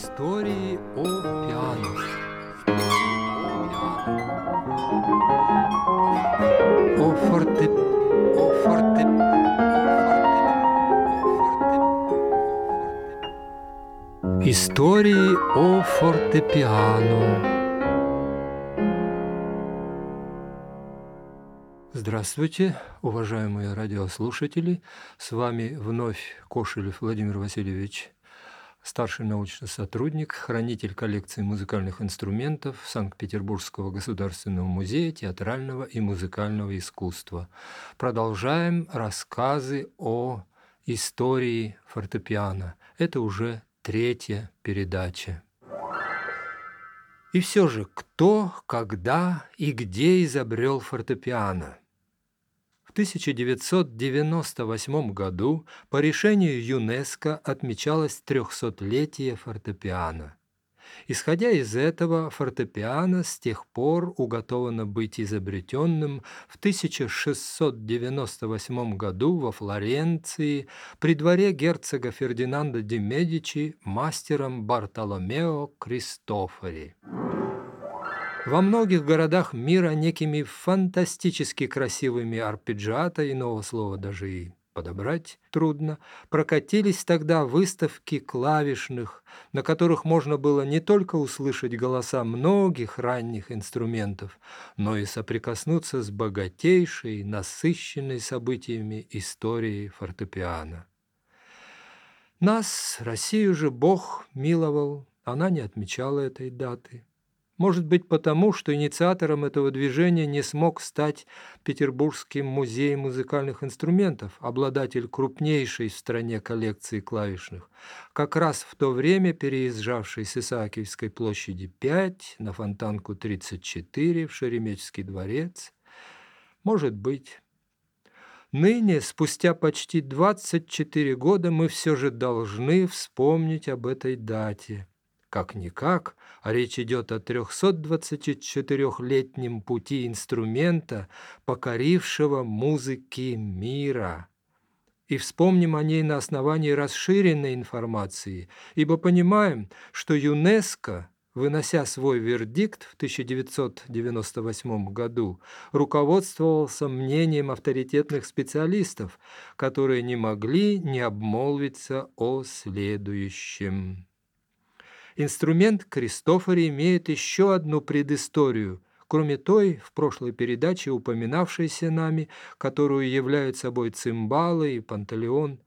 Истории о пиано. О форте... О форте... Истории о фортепиано. Здравствуйте, уважаемые радиослушатели! С вами вновь Кошелев Владимир Васильевич, старший научный сотрудник, хранитель коллекции музыкальных инструментов Санкт-Петербургского государственного музея театрального и музыкального искусства. Продолжаем рассказы о истории фортепиано. Это уже третья передача. И все же, кто, когда и где изобрел фортепиано? В 1998 году по решению ЮНЕСКО отмечалось трехсотлетие фортепиано. Исходя из этого, фортепиано с тех пор уготовано быть изобретенным в 1698 году во Флоренции при дворе герцога Фердинанда де Медичи мастером Бартоломео Кристофори. Во многих городах мира некими фантастически красивыми арпеджиато, иного слова даже и подобрать трудно, прокатились тогда выставки клавишных, на которых можно было не только услышать голоса многих ранних инструментов, но и соприкоснуться с богатейшей, насыщенной событиями историей фортепиано. Нас, Россию же, Бог миловал, она не отмечала этой даты. Может быть потому, что инициатором этого движения не смог стать Петербургский музей музыкальных инструментов, обладатель крупнейшей в стране коллекции клавишных, как раз в то время переезжавший с Исаакиевской площади 5 на Фонтанку 34 в Шереметьевский дворец. Может быть. Ныне, спустя почти 24 года, мы все же должны вспомнить об этой дате – как-никак, а речь идет о 324-летнем пути инструмента, покорившего музыки мира. И вспомним о ней на основании расширенной информации, ибо понимаем, что ЮНЕСКО, вынося свой вердикт в 1998 году, руководствовался мнением авторитетных специалистов, которые не могли не обмолвиться о следующем. Инструмент Кристофори имеет еще одну предысторию, кроме той, в прошлой передаче упоминавшейся нами, которую являют собой цимбалы и панталеон,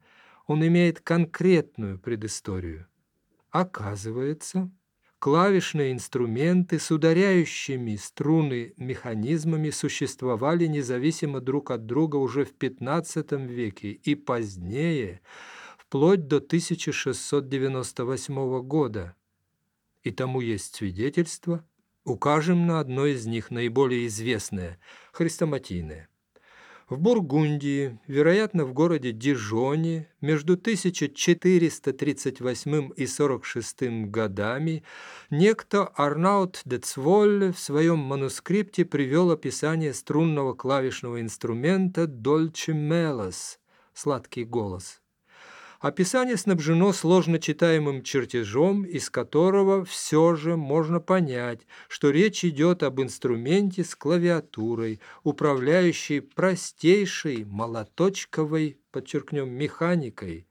он имеет конкретную предысторию. Оказывается, клавишные инструменты с ударяющими струны механизмами существовали независимо друг от друга уже в XV веке и позднее, вплоть до 1698 года, и тому есть свидетельство, укажем на одно из них, наиболее известное – хрестоматийное. В Бургундии, вероятно, в городе Дижоне, между 1438 и 46 годами, некто Арнаут де Цволле в своем манускрипте привел описание струнного клавишного инструмента «Дольче мелос» – «сладкий голос». Описание снабжено сложно читаемым чертежом, из которого все же можно понять, что речь идет об инструменте с клавиатурой, управляющей простейшей молоточковой, подчеркнем, механикой.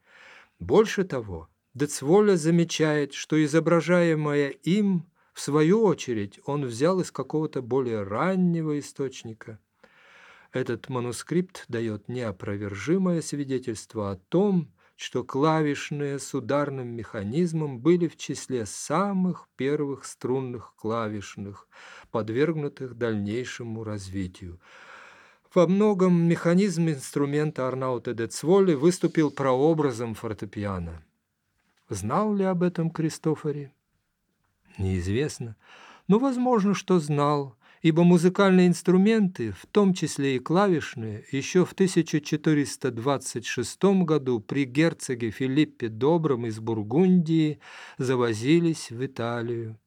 Больше того, Децволя замечает, что изображаемое им, в свою очередь, он взял из какого-то более раннего источника. Этот манускрипт дает неопровержимое свидетельство о том, что клавишные с ударным механизмом были в числе самых первых струнных клавишных, подвергнутых дальнейшему развитию. Во многом механизм инструмента Арнаута де Цволи выступил прообразом фортепиано. Знал ли об этом Кристофори? Неизвестно, но возможно, что знал, ибо музыкальные инструменты, в том числе и клавишные, еще в 1426 году при герцоге Филиппе Добром из Бургундии завозились в Италию.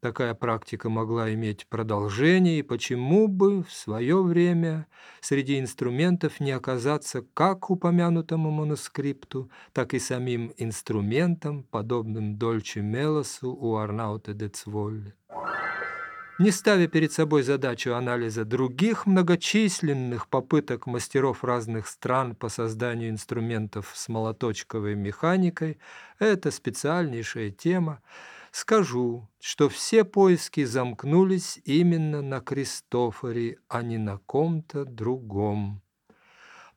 Такая практика могла иметь продолжение, и почему бы в свое время среди инструментов не оказаться как упомянутому манускрипту, так и самим инструментом, подобным Дольче Мелосу у Арнаута де Цволли. Не ставя перед собой задачу анализа других многочисленных попыток мастеров разных стран по созданию инструментов с молоточковой механикой, это специальнейшая тема, скажу, что все поиски замкнулись именно на Кристофоре, а не на ком-то другом.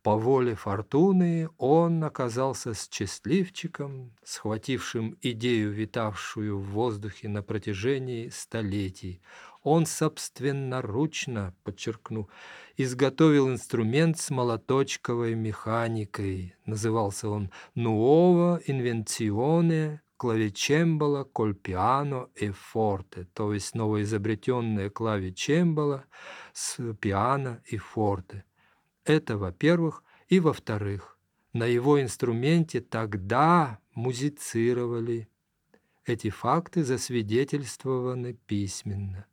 По воле фортуны он оказался счастливчиком, схватившим идею, витавшую в воздухе на протяжении столетий. Он собственноручно, подчеркну, изготовил инструмент с молоточковой механикой. Назывался он «Nuova Invenzione клавичембала, кольпиано и форте, то есть новоизобретенные клавичембала с пиано и форте. Это, во-первых, и во-вторых, на его инструменте тогда музицировали. Эти факты засвидетельствованы письменно.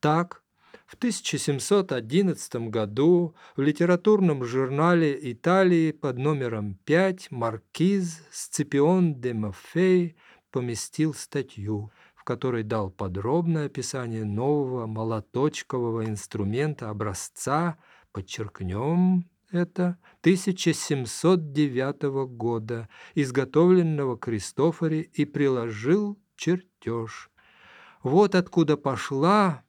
Так, в 1711 году в литературном журнале Италии под номером 5 маркиз Сципион де Мафей поместил статью, в которой дал подробное описание нового молоточкового инструмента образца, подчеркнем это, 1709 года, изготовленного Кристофоре и приложил чертеж. Вот откуда пошла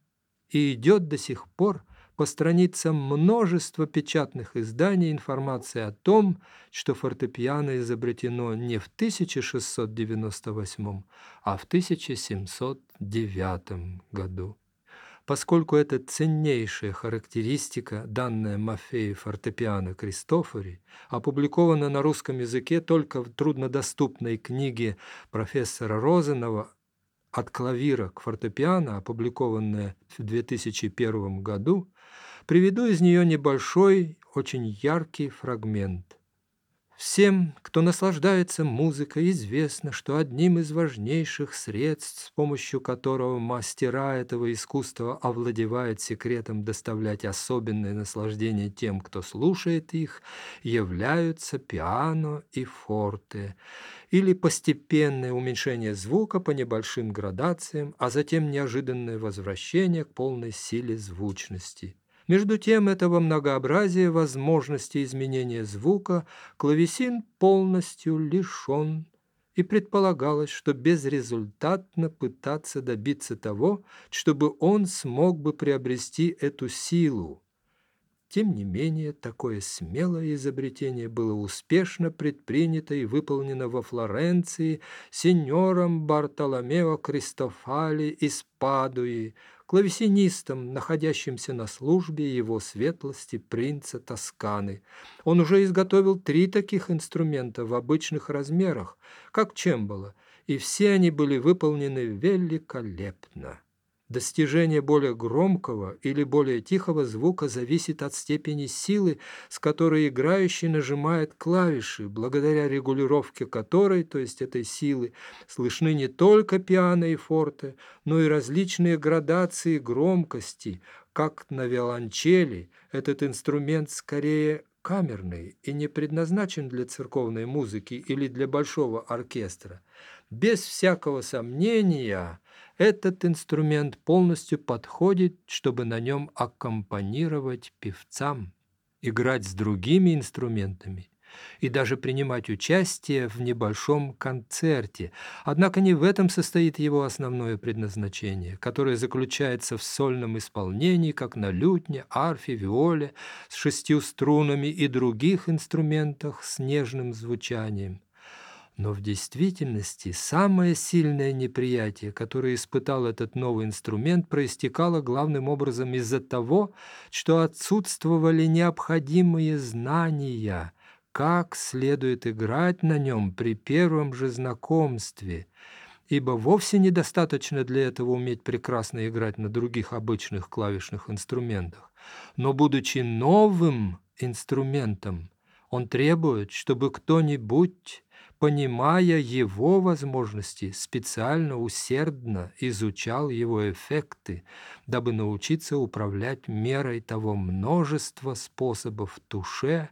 и идет до сих пор по страницам множества печатных изданий информация о том, что фортепиано изобретено не в 1698, а в 1709 году. Поскольку это ценнейшая характеристика, данная Мафеи фортепиано Кристофори, опубликована на русском языке только в труднодоступной книге профессора Розанова от клавира к фортепиано, опубликованная в 2001 году, приведу из нее небольшой, очень яркий фрагмент – Всем, кто наслаждается музыкой, известно, что одним из важнейших средств, с помощью которого мастера этого искусства овладевают секретом доставлять особенное наслаждение тем, кто слушает их, являются пиано и форте, или постепенное уменьшение звука по небольшим градациям, а затем неожиданное возвращение к полной силе звучности – между тем этого многообразия возможностей изменения звука клавесин полностью лишен, и предполагалось, что безрезультатно пытаться добиться того, чтобы он смог бы приобрести эту силу. Тем не менее, такое смелое изобретение было успешно предпринято и выполнено во Флоренции сеньором Бартоломео Кристофали из Падуи, клавесинистом, находящимся на службе его светлости принца Тосканы. Он уже изготовил три таких инструмента в обычных размерах, как чембала, и все они были выполнены великолепно. Достижение более громкого или более тихого звука зависит от степени силы, с которой играющий нажимает клавиши, благодаря регулировке которой, то есть этой силы, слышны не только пиано и форте, но и различные градации громкости, как на виолончели. Этот инструмент скорее камерный и не предназначен для церковной музыки или для большого оркестра. Без всякого сомнения – этот инструмент полностью подходит, чтобы на нем аккомпанировать певцам, играть с другими инструментами и даже принимать участие в небольшом концерте. Однако не в этом состоит его основное предназначение, которое заключается в сольном исполнении, как на лютне, арфе, виоле, с шестью струнами и других инструментах с нежным звучанием. Но в действительности самое сильное неприятие, которое испытал этот новый инструмент, проистекало главным образом из-за того, что отсутствовали необходимые знания, как следует играть на нем при первом же знакомстве, ибо вовсе недостаточно для этого уметь прекрасно играть на других обычных клавишных инструментах. Но, будучи новым инструментом, он требует, чтобы кто-нибудь понимая его возможности, специально усердно изучал его эффекты, дабы научиться управлять мерой того множества способов туше,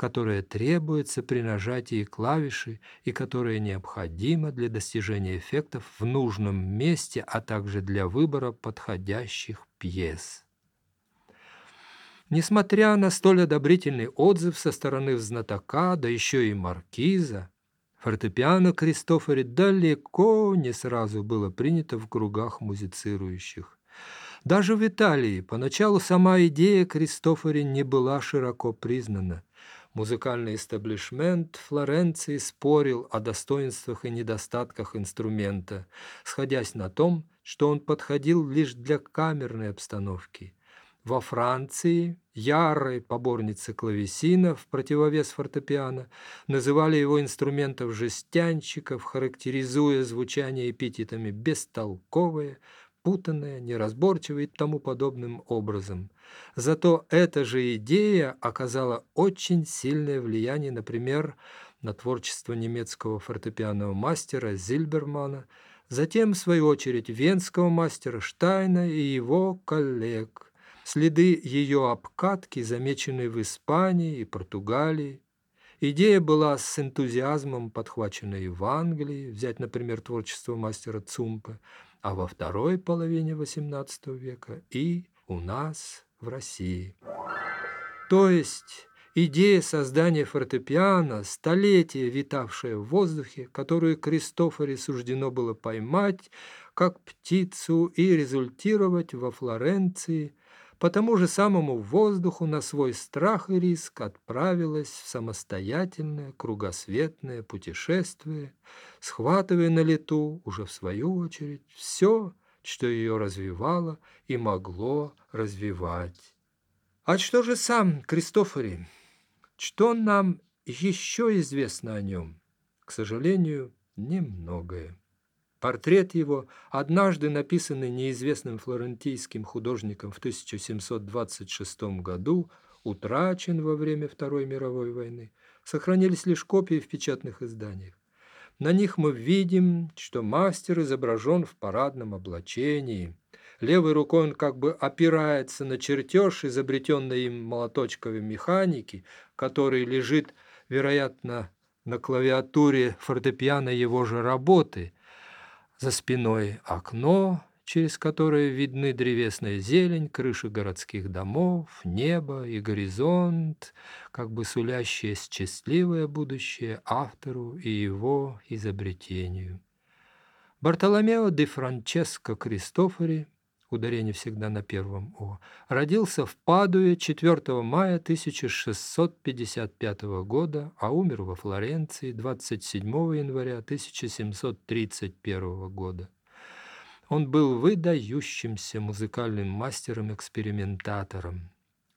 которое требуется при нажатии клавиши и которое необходимо для достижения эффектов в нужном месте, а также для выбора подходящих пьес. Несмотря на столь одобрительный отзыв со стороны знатока, да еще и маркиза, Фортепиано Кристофори далеко не сразу было принято в кругах музицирующих. Даже в Италии поначалу сама идея Кристофори не была широко признана. Музыкальный эстаблишмент Флоренции спорил о достоинствах и недостатках инструмента, сходясь на том, что он подходил лишь для камерной обстановки – во Франции ярые поборницы клавесина в противовес фортепиано называли его инструментов жестянщиков, характеризуя звучание эпитетами «бестолковое», путанное, неразборчивое и тому подобным образом. Зато эта же идея оказала очень сильное влияние, например, на творчество немецкого фортепианного мастера Зильбермана, затем, в свою очередь, венского мастера Штайна и его коллег – Следы ее обкатки замечены в Испании и Португалии. Идея была с энтузиазмом подхвачена и в Англии, взять, например, творчество мастера Цумпа, а во второй половине XVIII века и у нас в России. То есть идея создания фортепиано, столетия витавшая в воздухе, которую Кристофоре суждено было поймать, как птицу и результировать во Флоренции – по тому же самому воздуху на свой страх и риск отправилась в самостоятельное кругосветное путешествие, схватывая на лету уже в свою очередь все, что ее развивало и могло развивать. А что же сам Кристофори? Что нам еще известно о нем? К сожалению, немногое. Портрет его, однажды написанный неизвестным флорентийским художником в 1726 году, утрачен во время Второй мировой войны. Сохранились лишь копии в печатных изданиях. На них мы видим, что мастер изображен в парадном облачении. Левой рукой он как бы опирается на чертеж, изобретенный им молоточковой механики, который лежит, вероятно, на клавиатуре фортепиано его же работы – за спиной окно, через которое видны древесная зелень, крыши городских домов, небо и горизонт, как бы сулящее счастливое будущее автору и его изобретению. Бартоломео де Франческо Кристофори ударение всегда на первом «о», родился в Падуе 4 мая 1655 года, а умер во Флоренции 27 января 1731 года. Он был выдающимся музыкальным мастером-экспериментатором.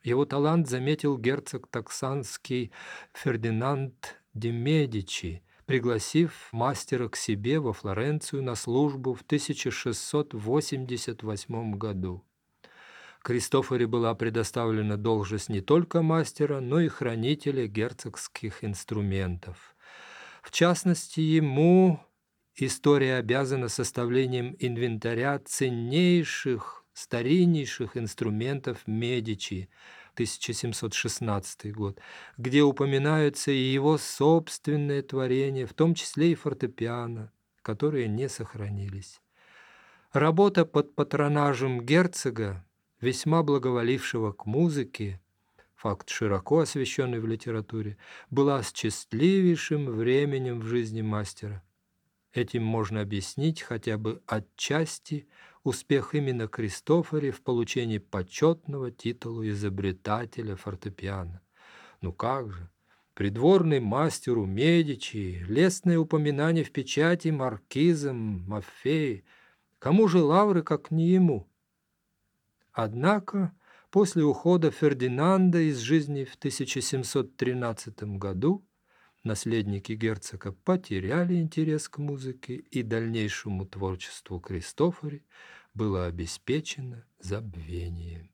Его талант заметил герцог Таксанский Фердинанд де Медичи – пригласив мастера к себе во Флоренцию на службу в 1688 году. Кристофоре была предоставлена должность не только мастера, но и хранителя герцогских инструментов. В частности, ему история обязана составлением инвентаря ценнейших, стариннейших инструментов Медичи – 1716 год, где упоминаются и его собственные творения, в том числе и фортепиано, которые не сохранились. Работа под патронажем герцога, весьма благоволившего к музыке, факт широко освещенный в литературе, была счастливейшим временем в жизни мастера. Этим можно объяснить хотя бы отчасти успех именно Кристофори в получении почетного титула изобретателя фортепиано. Ну как же, придворный мастеру Медичи, лестное упоминание в печати маркизом Маффеи, кому же лавры, как не ему? Однако после ухода Фердинанда из жизни в 1713 году наследники герцога потеряли интерес к музыке и дальнейшему творчеству Кристофори было обеспечено забвение.